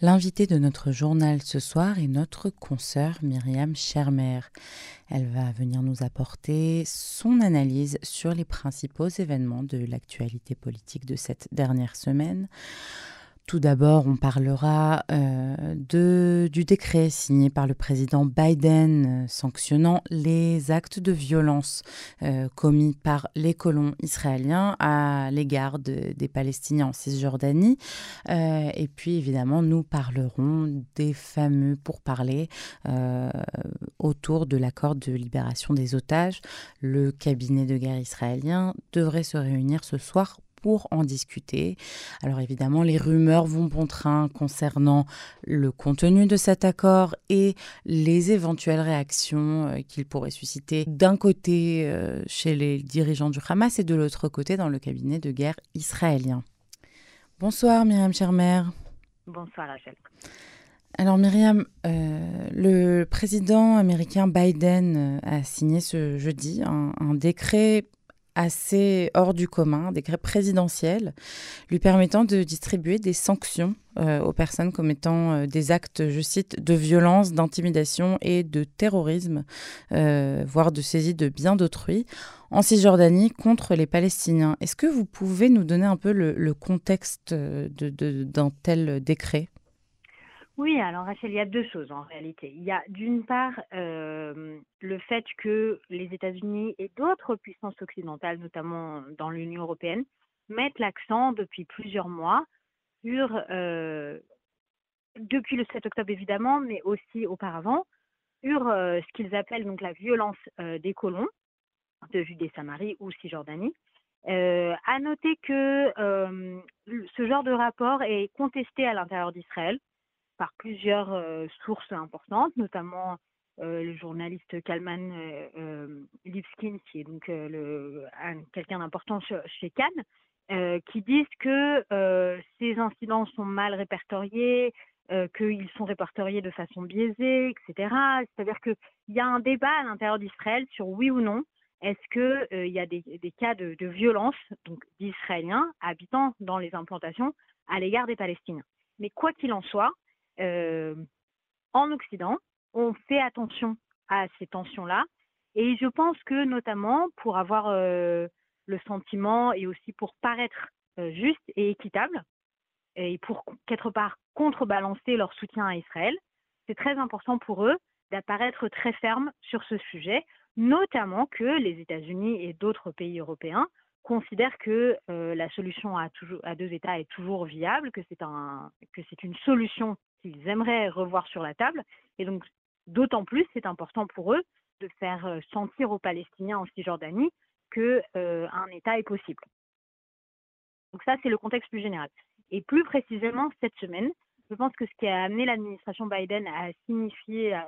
L'invité de notre journal ce soir est notre consoeur Myriam Schermer. Elle va venir nous apporter son analyse sur les principaux événements de l'actualité politique de cette dernière semaine. Tout d'abord, on parlera euh, du décret signé par le président Biden euh, sanctionnant les actes de violence euh, commis par les colons israéliens à l'égard des Palestiniens en Cisjordanie. et puis, évidemment, nous parlerons des fameux pourparlers autour de l'accord de libération des otages. Le cabinet de guerre israélien devrait se réunir ce soir pour en discuter. Alors évidemment, les rumeurs vont bon train concernant le contenu de cet accord et les éventuelles réactions euh, qu'il pourrait susciter d'un côté euh, chez les dirigeants du Hamas et de l'autre côté dans le cabinet de guerre israélien. Bonsoir Myriam Schermer. Bonsoir Rachel. Alors Myriam, euh, le président américain Biden a signé ce jeudi un décret assez hors du commun, un décret présidentiel lui permettant de distribuer des sanctions euh, aux personnes commettant euh, des actes, je cite, de violence, d'intimidation et de terrorisme, euh, voire de saisie de biens d'autrui, en Cisjordanie contre les Palestiniens. Est-ce que vous pouvez nous donner un peu le, contexte d'un tel décret? Oui, alors Rachel, il y a deux choses en réalité. Il y a d'une part euh, le fait que les États-Unis et d'autres puissances occidentales, notamment dans l'Union européenne, mettent l'accent depuis plusieurs mois sur, euh, depuis le 7 octobre évidemment, mais aussi auparavant, sur euh, ce qu'ils appellent donc la violence des colons de Judée-Samarie ou Cisjordanie. à noter que ce genre de rapport est contesté à l'intérieur d'Israël par plusieurs sources importantes, notamment le journaliste Kalman euh, Lipskin, qui est donc quelqu'un d'important chez Cannes, qui disent que ces incidents sont mal répertoriés, qu'ils sont répertoriés de façon biaisée, etc. C'est-à-dire qu'il y a un débat à l'intérieur d'Israël sur oui ou non, est-ce qu'il y a des, cas de, de violence d'Israéliens habitant dans les implantations à l'égard des Palestiniens. Mais quoi qu'il en soit, en Occident, on fait attention à ces tensions-là. Et je pense que notamment pour avoir euh, le sentiment et aussi pour paraître euh, juste et équitable, et pour quelque part contrebalancer leur soutien à Israël, c'est très important pour eux d'apparaître très ferme sur ce sujet, notamment que les États-Unis et d'autres pays européens considèrent que la solution à, deux États est toujours viable, que c'est une solution qu'ils aimeraient revoir sur la table. Et donc, d'autant plus, c'est important pour eux de faire euh, sentir aux Palestiniens en Cisjordanie qu'un euh, État est possible. Donc ça, c'est le contexte plus général. Et plus précisément, cette semaine, je pense que ce qui a amené l'administration Biden à signifier euh,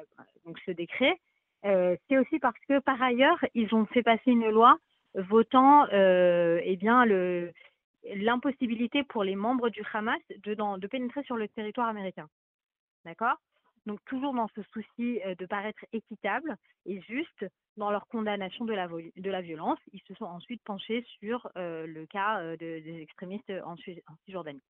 donc ce décret, c'est aussi parce que par ailleurs, ils ont fait passer une loi votant eh bien, le, l'impossibilité pour les membres du Hamas de, pénétrer sur le territoire américain. D'accord? Donc toujours dans ce souci euh, de paraître équitable et juste dans leur condamnation de la, de la violence, ils se sont ensuite penchés sur euh, le cas euh, des extrémistes en, en Cisjordanie.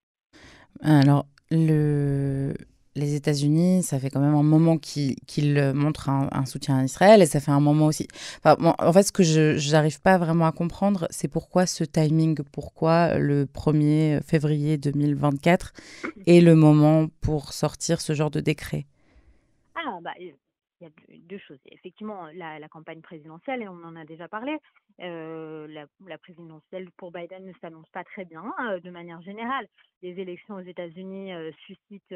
Alors, le, les États-Unis, ça fait quand même un moment qu'ils montrent un, soutien à Israël et ça fait un moment aussi. en fait, ce que je n'arrive pas vraiment à comprendre, c'est pourquoi ce timing, pourquoi le 1er février 2024 est le moment pour sortir ce genre de décret? Ah, bah, il y a deux choses. Effectivement, la, campagne présidentielle, et on en a déjà parlé, euh, la, présidentielle pour Biden ne s'annonce pas très bien euh, de manière générale. Les élections aux États-Unis euh, suscitent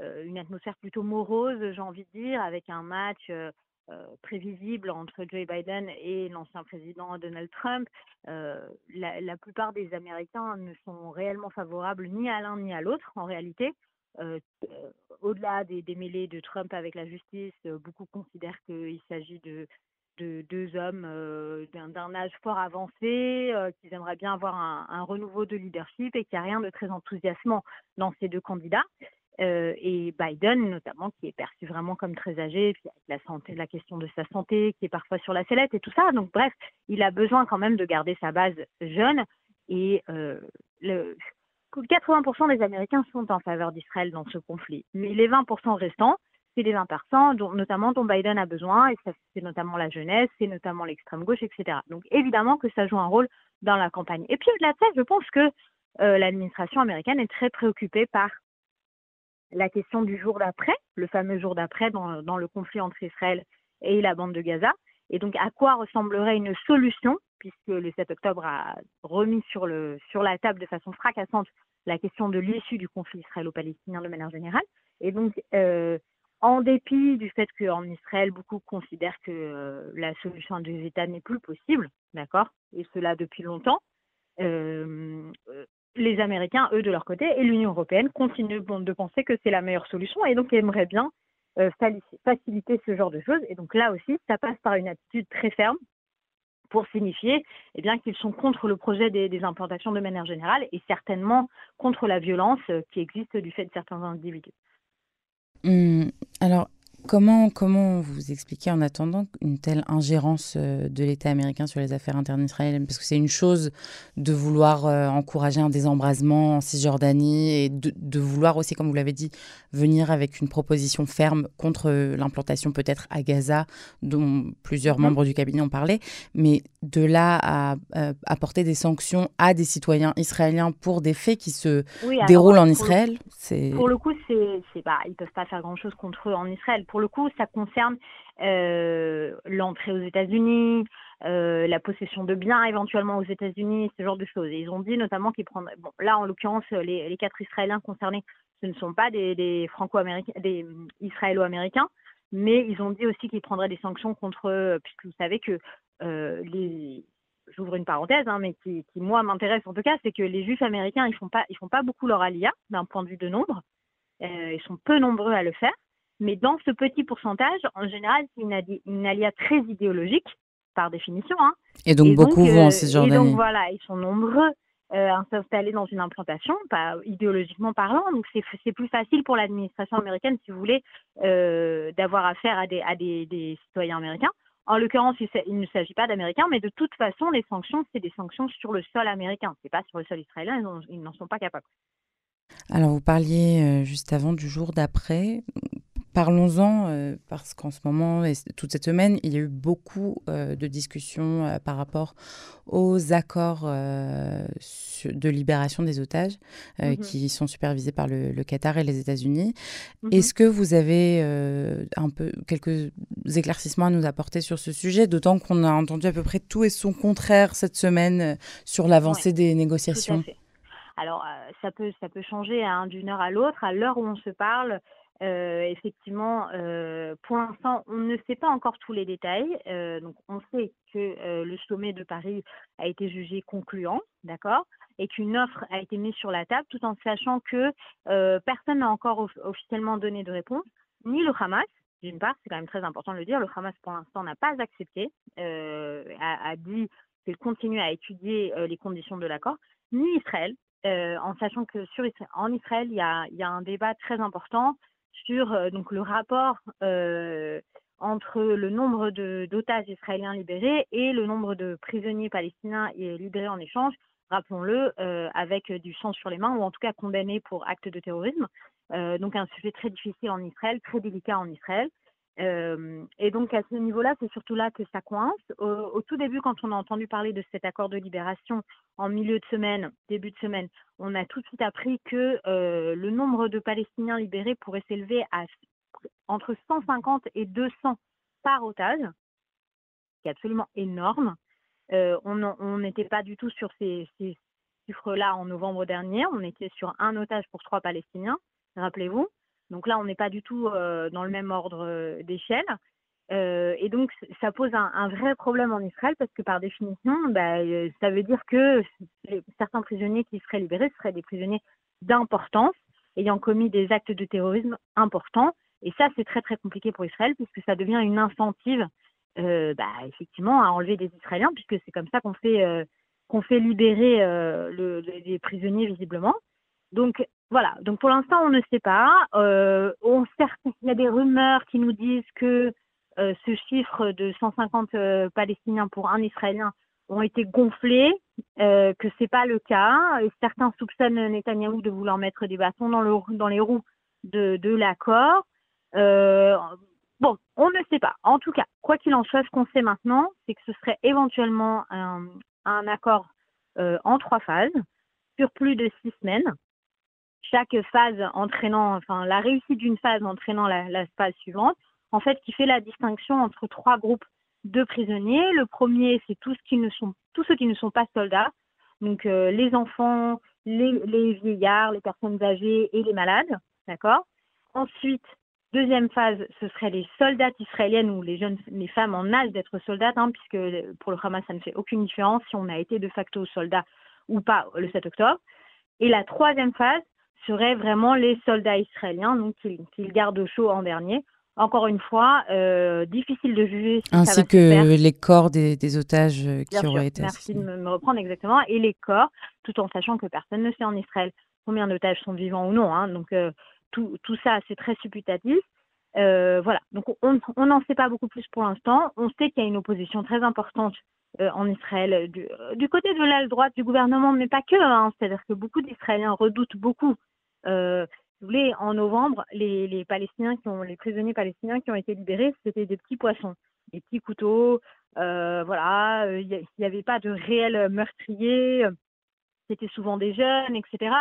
une atmosphère plutôt morose, j'ai envie de dire, avec un match euh, euh, prévisible entre Joe Biden et l'ancien président Donald Trump. La, plupart des Américains ne sont réellement favorables ni à l'un ni à l'autre, en réalité. Au-delà des, mêlées de Trump avec la justice, beaucoup considèrent qu'il s'agit de, deux hommes d'un âge fort avancé, qu'ils aimeraient bien avoir un, renouveau de leadership et qu'il n'y a rien de très enthousiasmant dans ces deux candidats. Euh, et Biden notamment, qui est perçu vraiment comme très âgé, puis avec la santé, la question de sa santé qui est parfois sur la sellette et tout ça. Donc bref, il a besoin quand même de garder sa base jeune. Et euh, le, 80% des Américains sont en faveur d'Israël dans ce conflit. Mais les 20% restants, c'est les 20%, dont, notamment dont Biden a besoin, et c'est notamment la jeunesse, c'est notamment l'extrême gauche, etc. Donc évidemment que ça joue un rôle dans la campagne. Et puis au-delà de ça, je pense que euh, l'administration américaine est très préoccupée par la question du jour d'après, le fameux jour d'après dans, le conflit entre Israël et la bande de Gaza. Et donc, à quoi ressemblerait une solution, puisque le 7 octobre a remis sur, la table de façon fracassante la question de l'issue du conflit israélo-palestinien de manière générale. Et donc, euh, en dépit du fait qu'en Israël, beaucoup considèrent que euh, la solution des États n'est plus possible, d'accord, et cela depuis longtemps, euh, les Américains, eux, de leur côté, et l'Union européenne continuent de penser que c'est la meilleure solution et donc aimeraient bien euh, faciliter ce genre de choses. Et donc là aussi, ça passe par une attitude très ferme pour signifier eh bien, qu'ils sont contre le projet des, implantations de manière générale et certainement contre la violence euh, qui existe du fait de certains individus. Hum, alors, Comment, comment vous expliquez en attendant une telle ingérence euh, de l'État américain sur les affaires internes israéliennes? Parce que c'est une chose de vouloir euh, encourager un désembrasement en Cisjordanie et de, de vouloir aussi, comme vous l'avez dit, venir avec une proposition ferme contre l'implantation peut-être à Gaza, dont plusieurs mmh. membres du cabinet ont parlé. Mais de là à apporter des sanctions à des citoyens israéliens pour des faits qui se déroulent en Israël, c'est... Pour le coup, c'est, c'est pas, ils ne peuvent pas faire grand-chose contre eux en Israël pour le coup, ça concerne euh, l'entrée aux États-Unis, euh, la possession de biens éventuellement aux États-Unis, ce genre de choses. Et ils ont dit notamment qu'ils prendraient. Bon, là, en l'occurrence, les, quatre Israéliens concernés, ce ne sont pas des, Franco-américains, des Israélo-américains, mais ils ont dit aussi qu'ils prendraient des sanctions contre, puisque vous savez que euh, les j'ouvre une parenthèse, hein, mais qui, moi m'intéresse en tout cas, c'est que les Juifs américains ils font pas font pas beaucoup leur alia d'un point de vue de nombre, ils sont peu nombreux à le faire, mais dans ce petit pourcentage, en général, c'est une, alia très idéologique, par définition. Hein. Et donc beaucoup vont en euh, Cisjordanie. Et donc voilà, ils sont nombreux euh, à s'installer dans une implantation, pas idéologiquement parlant. Donc c'est plus facile pour l'administration américaine, si vous voulez, euh, d'avoir affaire à, des, à des, des, citoyens américains. En l'occurrence, il, ne s'agit pas d'Américains, mais de toute façon, les sanctions, c'est des sanctions sur le sol américain. C'est pas sur le sol israélien, ils n'en sont pas capables. Alors, vous parliez juste avant du jour d'après. Parlons-en, euh, parce qu'en ce moment, et toute cette semaine, il y a eu beaucoup euh, de discussions euh, par rapport aux accords de libération des otages mmh qui sont supervisés par le, Qatar et les États-Unis. Mmh Est-ce que vous avez un peu quelques éclaircissements à nous apporter sur ce sujet, d'autant qu'on a entendu à peu près tout et son contraire cette semaine sur l'avancée des négociations? Alors, ça, peut, ça peut changer hein, d'une heure à l'autre. À l'heure où on se parle, euh, effectivement, euh, pour l'instant, on ne sait pas encore tous les détails. Euh, donc, on sait que le sommet de Paris a été jugé concluant, d'accord, et qu'une offre a été mise sur la table, tout en sachant que personne n'a encore officiellement donné de réponse, ni le Hamas. D'une part, c'est quand même très important de le dire, le Hamas pour l'instant n'a pas accepté, a, dit qu'il continue à étudier les conditions de l'accord, ni Israël, en sachant que sur, en Israël, il y a, y a un débat très important sur euh, donc le rapport euh, entre le nombre d'otages israéliens libérés et le nombre de prisonniers palestiniens libérés en échange, rappelons-le, euh, avec du sang sur les mains ou en tout cas condamnés pour actes de terrorisme. donc un sujet très difficile en Israël, très délicat en Israël. Et donc à ce niveau-là, c'est surtout là que ça coince. Au, tout début, quand on a entendu parler de cet accord de libération en milieu de semaine, début de semaine, on a tout de suite appris que euh, le nombre de Palestiniens libérés pourrait s'élever à entre 150 et 200 par otage, qui est absolument énorme. Euh, on n'était pas du tout sur ces chiffres-là en novembre dernier. On était sur un otage pour trois Palestiniens, rappelez-vous. Donc là, on n'est pas du tout euh, dans le même ordre euh, d'échelle. Euh, et donc, ça pose un, vrai problème en Israël parce que par définition, bah, ça veut dire que certains prisonniers qui seraient libérés seraient des prisonniers d'importance, ayant commis des actes de terrorisme importants. Et ça, c'est très très compliqué pour Israël puisque ça devient une incentive, bah, effectivement, à enlever des Israéliens puisque c'est comme ça qu'on fait libérer le, les prisonniers visiblement. Donc voilà, donc pour l'instant on ne sait pas. Euh, on, il y a des rumeurs qui nous disent que euh, ce chiffre de 150 euh, Palestiniens pour un Israélien ont été gonflés, euh, que c'est pas le cas. Et certains soupçonnent Netanyahou de vouloir mettre des bâtons dans, le, dans les roues de, de l'accord. Euh, bon, on ne sait pas. En tout cas, quoi qu'il en soit, ce qu'on sait maintenant, c'est que ce serait éventuellement un, un accord euh, en trois phases sur plus de six semaines. Chaque phase entraînant, enfin la réussite d'une phase entraînant la, phase suivante, en fait, qui fait la distinction entre trois groupes de prisonniers. Le premier, c'est tous, qui ne sont, tous ceux qui ne sont pas soldats, donc euh, les enfants, les, les, vieillards, les personnes âgées et les malades, d'accord? Ensuite, deuxième phase, ce serait les soldats israéliennes ou les jeunes, les femmes en âge d'être soldates, hein, puisque pour le Hamas, ça ne fait aucune différence si on a été de facto soldat ou pas le 7 octobre. Et la troisième phase serait vraiment les soldats israéliens, donc qu'ils gardent au chaud en dernier, encore une fois, euh, difficile de juger. Si Ainsi ça va que les corps des, des otages euh, qui Bien auraient sûr, été Merci de me, me reprendre exactement. Et les corps, tout en sachant que personne ne sait en Israël combien d'otages sont vivants ou non. Hein. Donc euh, tout, tout, ça, c'est très supputatif. Euh, voilà. Donc on n'en sait pas beaucoup plus pour l'instant. On sait qu'il y a une opposition très importante euh, en Israël du, du, côté de l'aile droite du gouvernement, mais pas que. Hein. C'est-à-dire que beaucoup d'Israéliens redoutent beaucoup euh, vous voulez, en novembre, les, les, Palestiniens qui ont, les prisonniers palestiniens qui ont été libérés, c'était des petits poissons, des petits couteaux. Euh, voilà, il n'y avait pas de réels meurtriers. C'était souvent des jeunes, etc.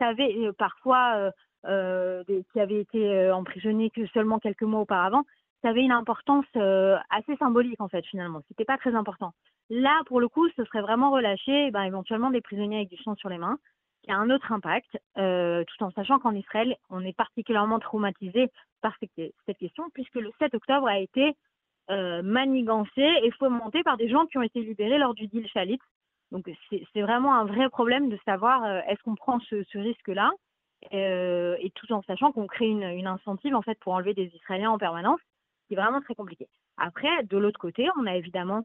Ça avait euh, parfois euh, des, qui avaient été emprisonnés que seulement quelques mois auparavant. Ça avait une importance assez symbolique en fait finalement. C'était pas très important. Là, pour le coup, ce serait vraiment relâché, ben, éventuellement des prisonniers avec du sang sur les mains qui a un autre impact, euh, tout en sachant qu'en Israël, on est particulièrement traumatisé par cette question, puisque le 7 octobre a été euh, manigancé et fomenté par des gens qui ont été libérés lors du deal Shalit. Donc c'est vraiment un vrai problème de savoir euh, est-ce qu'on prend ce, risque-là, et tout en sachant qu'on crée une, une, incentive en fait pour enlever des Israéliens en permanence, c'est vraiment très compliqué. Après, de l'autre côté, on a évidemment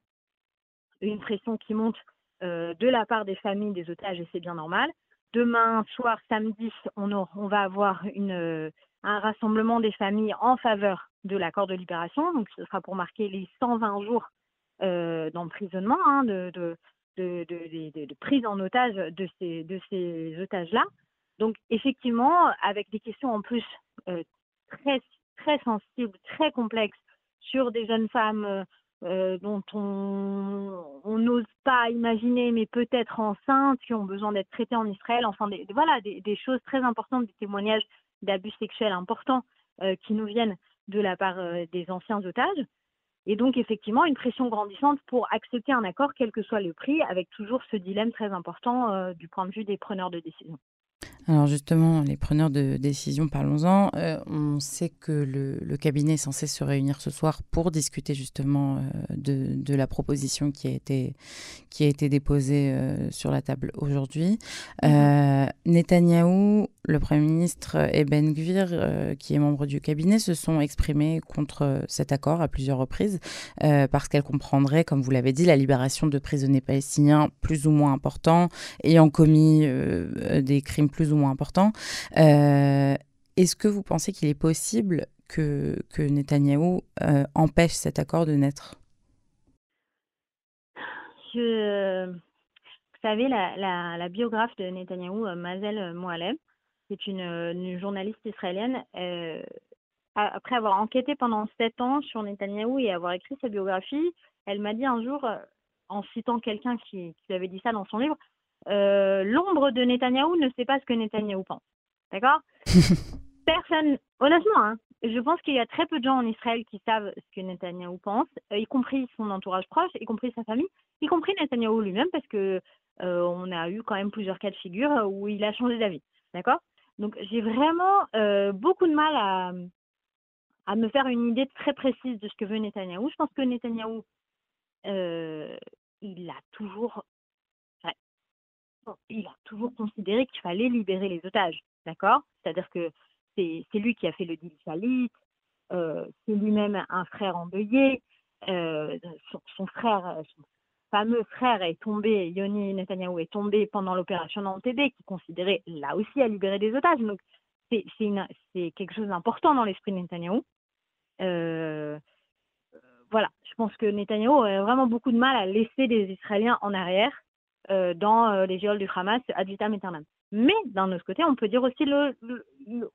une pression qui monte de la part des familles des otages, et c'est bien normal, Demain soir, samedi, on, va avoir une, un rassemblement des familles en faveur de l'accord de libération. Donc, ce sera pour marquer les 120 jours euh, d'emprisonnement, hein, de, prise en otage de ces, otages-là. Donc, effectivement, avec des questions en plus euh, très sensibles, très complexes sur des jeunes femmes euh, dont on n'ose pas imaginer, mais peut-être enceintes, qui ont besoin d'être traitées en Israël. Enfin, des, voilà, des, choses très importantes, des témoignages d'abus sexuels importants euh, qui nous viennent de la part euh, des anciens otages. Et donc, effectivement, une pression grandissante pour accepter un accord, quel que soit le prix, avec toujours ce dilemme très important euh, du point de vue des preneurs de décision. Alors justement, les preneurs de décision, parlons-en. Euh, on sait que le, le, cabinet est censé se réunir ce soir pour discuter justement euh, de, de, la proposition qui a été, qui a été déposée euh, sur la table aujourd'hui. Mmh. Netanyahou, le Premier ministre et Ben Gvir, qui est membre du cabinet, se sont exprimés contre cet accord à plusieurs reprises parce qu'elle comprendrait, comme vous l'avez dit, la libération de prisonniers palestiniens plus ou moins importants, ayant commis des crimes plus ou moins important. Euh, Est-ce que vous pensez qu'il est possible que, que Netanyahou euh, empêche cet accord de naître? Vous savez, la, la, biographe de Netanyahou, euh, Mazel Moalem, c'est une, une, journaliste israélienne. Après avoir enquêté pendant sept ans sur Netanyahou et avoir écrit sa biographie, elle m'a dit un jour, en citant quelqu'un qui, qui avait dit ça dans son livre, euh, l'ombre de Netanyahou ne sait pas ce que Netanyahou pense. D'accord Personne, honnêtement, hein, je pense qu'il y a très peu de gens en Israël qui savent ce que Netanyahou pense, euh, y compris son entourage proche, y compris sa famille, y compris Netanyahou lui-même, parce que euh, on a eu quand même plusieurs cas de figure où il a changé d'avis. D'accord Donc j'ai vraiment euh, beaucoup de mal à, à me faire une idée très précise de ce que veut Netanyahou. Je pense que Netanyahou, il a toujours il a toujours considéré qu'il fallait libérer les otages, d'accord? C'est-à-dire que c'est lui qui a fait le deal Salit, euh, c'est lui-même un frère endeuillé, euh, son, frère, son fameux frère est tombé, Yoni Netanyahu est tombé pendant l'opération Entebbe, qui considérait là aussi à libérer des otages. Donc c'est quelque chose d'important dans l'esprit de Netanyahu. Euh, voilà, je pense que Netanyahu a vraiment beaucoup de mal à laisser les Israéliens en arrière dans les géoles du Hamas ad vitam aeternam. Mais d'un autre côté, on peut dire aussi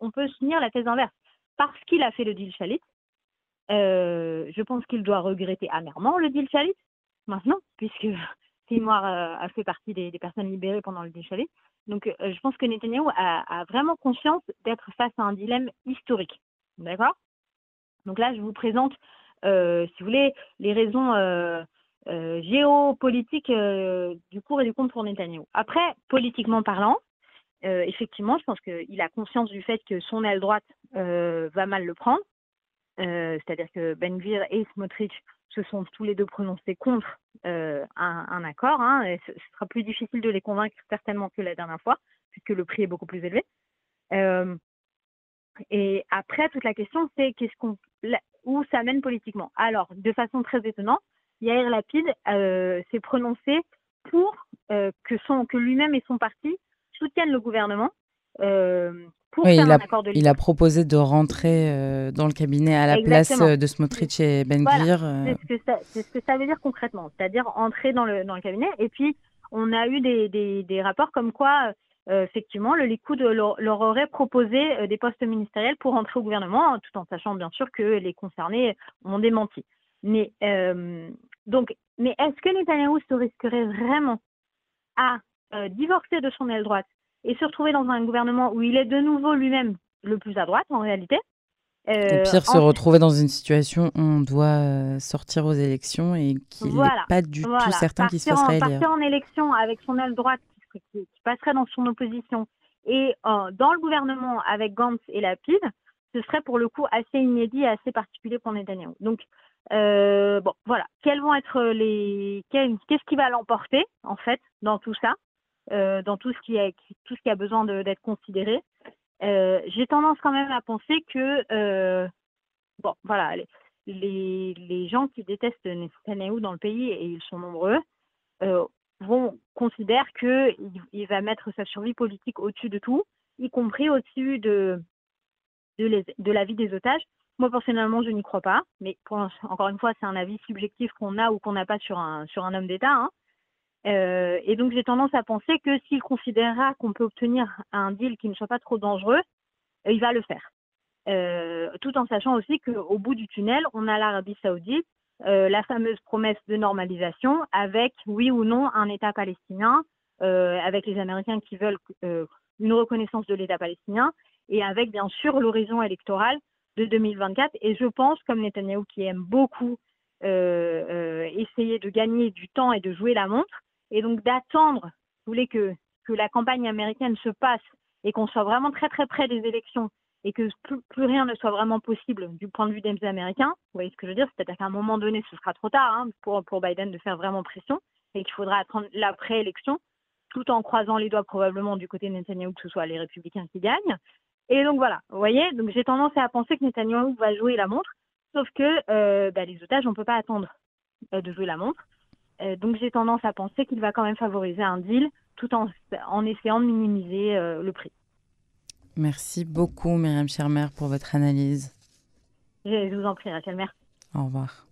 on peut soutenir la thèse inverse. Parce qu'il a fait le deal Chalit, je pense qu'il doit regretter amèrement le deal Chalit maintenant, puisque Seymour a fait partie des, personnes libérées pendant le deal Chalit. Donc, je pense que Netanyahu a vraiment conscience d'être face à un dilemme historique. D'accord? Donc là, je vous présente, si vous voulez, les raisons géopolitiques du cours et du compte pour Netanyahu. Après, politiquement parlant, effectivement, je pense qu'il a conscience du fait que son aile droite va mal le prendre. C'est-à-dire que Ben Gvir et Smotrich se sont tous les deux prononcés contre un, accord. Hein, ce, sera plus difficile de les convaincre certainement que la dernière fois, puisque le prix est beaucoup plus élevé. et après, toute la question, c'est où ça mène politiquement? Alors, de façon très étonnante, Yair Lapide s'est prononcé pour que, son, que lui-même et son parti soutiennent le gouvernement pour faire il a, un accord de Il a proposé de rentrer dans le cabinet à la place de Smotrich et Ben Gvir. C'est ce, que ça veut dire concrètement, c'est-à-dire entrer dans le, dans le cabinet. Et puis, on a eu des, des, des rapports comme quoi, effectivement, le Likoud leur, leur aurait proposé des postes ministériels pour entrer au gouvernement, tout en sachant bien sûr que les concernés ont démenti. Mais, donc, mais est-ce que Netanyahu se risquerait vraiment à divorcer de son aile droite et se retrouver dans un gouvernement où il est de nouveau lui-même le plus à droite en réalité. Euh, pire, se retrouver dans une situation où on doit euh, sortir aux élections et qu'il n'est pas du tout certain qu'il se fasse. Partir en élection avec son aile droite qui, passerait dans son opposition et euh, dans le gouvernement avec Gantz et Lapide, ce serait pour le coup assez inédit et assez particulier pour Netanyahu. Donc, bon, voilà. Quels vont être les. Qu'est-ce qui va l'emporter, en fait, dans tout ça euh, dans tout ce qui a, tout ce qui a besoin d'être considéré? Euh, j'ai tendance quand même à penser que, euh, bon, voilà, les, les, gens qui détestent Netanyahu dans le pays, et ils sont nombreux, vont considérer qu'il il va mettre sa survie politique au-dessus de tout, y compris au-dessus de, de, de la vie des otages. Moi, personnellement, je n'y crois pas, mais encore une fois, c'est un avis subjectif qu'on a ou qu'on n'a pas sur un, sur un homme d'État. Hein. Euh, et donc j'ai tendance à penser que s'il considérera qu'on peut obtenir un deal qui ne soit pas trop dangereux, euh, il va le faire. Euh, tout en sachant aussi qu'au bout du tunnel, on a l'Arabie saoudite, la fameuse promesse de normalisation avec, oui ou non, un État palestinien, avec les Américains qui veulent une reconnaissance de l'État palestinien, et avec bien sûr l'horizon électoral de 2024. Et je pense, comme Netanyahu qui aime beaucoup essayer de gagner du temps et de jouer la montre, et donc d'attendre, vous voulez que, que la campagne américaine se passe et qu'on soit vraiment très très près des élections et que plus, rien ne soit vraiment possible du point de vue des Américains, vous voyez ce que je veux dire C'est-à-dire qu'à un moment donné, ce sera trop tard hein, pour, pour Biden de faire vraiment pression et qu'il faudra attendre l'après-élection, tout en croisant les doigts probablement du côté de Netanyahu que ce soit les républicains qui gagnent. Et donc voilà, vous voyez, donc j'ai tendance à penser que Netanyahu va jouer la montre, sauf que euh, bah, les otages, on ne peut pas attendre euh, de jouer la montre. Euh, donc j'ai tendance à penser qu'il va quand même favoriser un deal tout en, en essayant de minimiser le prix. Merci beaucoup Myriam Schermer pour votre analyse. Je vous en prie Rachel, merci. Au revoir.